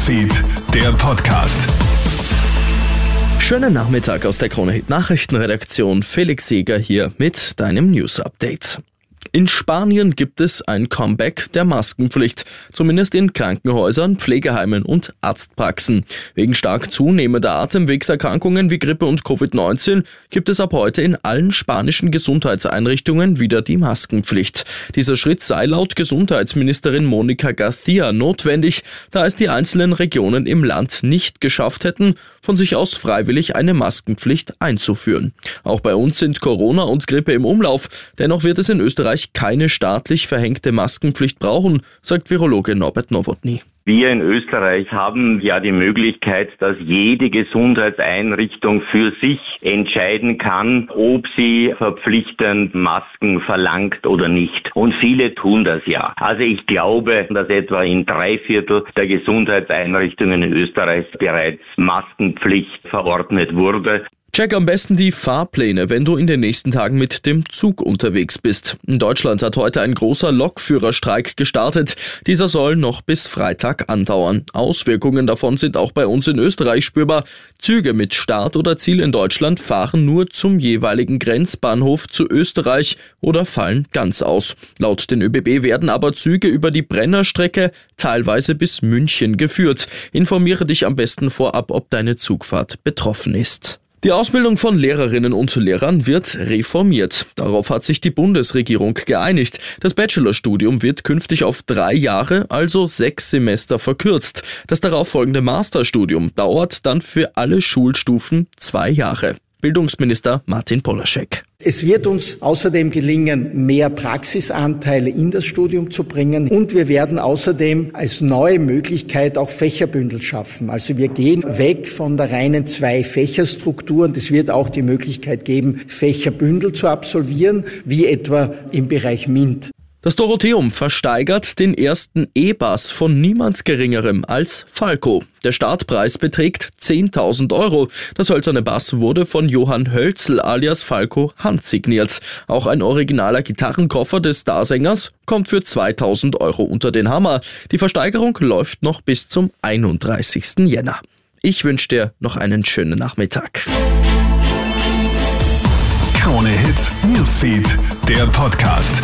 Newsfeed, der Podcast. Schönen Nachmittag aus der Krone Hit Nachrichtenredaktion. Felix Seeger hier mit deinem News Update. In Spanien gibt es ein Comeback der Maskenpflicht, zumindest in Krankenhäusern, Pflegeheimen und Arztpraxen. Wegen stark zunehmender Atemwegserkrankungen wie Grippe und Covid-19 gibt es ab heute in allen spanischen Gesundheitseinrichtungen wieder die Maskenpflicht. Dieser Schritt sei laut Gesundheitsministerin Monica Garcia notwendig, da es die einzelnen Regionen im Land nicht geschafft hätten, von sich aus freiwillig eine Maskenpflicht einzuführen. Auch bei uns sind Corona und Grippe im Umlauf, dennoch wird es in Österreich Österreich keine staatlich verhängte Maskenpflicht brauchen, sagt Virologe Norbert Nowotny. Wir in Österreich haben ja die Möglichkeit, dass jede Gesundheitseinrichtung für sich entscheiden kann, ob sie verpflichtend Masken verlangt oder nicht. Und viele tun das ja. Also ich glaube, dass etwa in drei Viertel der Gesundheitseinrichtungen in Österreich bereits Maskenpflicht verordnet wurde. Check am besten die Fahrpläne, wenn du in den nächsten Tagen mit dem Zug unterwegs bist. In Deutschland hat heute ein großer Lokführerstreik gestartet. Dieser soll noch bis Freitag andauern. Auswirkungen davon sind auch bei uns in Österreich spürbar. Züge mit Start oder Ziel in Deutschland fahren nur zum jeweiligen Grenzbahnhof zu Österreich oder fallen ganz aus. Laut den ÖBB werden aber Züge über die Brennerstrecke teilweise bis München geführt. Informiere dich am besten vorab, ob deine Zugfahrt betroffen ist. Die Ausbildung von Lehrerinnen und Lehrern wird reformiert. Darauf hat sich die Bundesregierung geeinigt. Das Bachelorstudium wird künftig auf drei Jahre, also sechs Semester verkürzt. Das darauffolgende Masterstudium dauert dann für alle Schulstufen zwei Jahre. Bildungsminister Martin Polaschek. Es wird uns außerdem gelingen, mehr Praxisanteile in das Studium zu bringen und wir werden außerdem als neue Möglichkeit auch Fächerbündel schaffen. Also wir gehen weg von der reinen Zwei-Fächerstruktur und es wird auch die Möglichkeit geben, Fächerbündel zu absolvieren, wie etwa im Bereich MINT. Das Dorotheum versteigert den ersten E-Bass von niemand Geringerem als Falco. Der Startpreis beträgt 10.000 Euro. Das hölzerne Bass wurde von Johann Hölzel alias Falco handsigniert. Auch ein originaler Gitarrenkoffer des Starsängers kommt für 2.000 Euro unter den Hammer. Die Versteigerung läuft noch bis zum 31. Jänner. Ich wünsche dir noch einen schönen Nachmittag. Krone Hits, Newsfeed, der Podcast.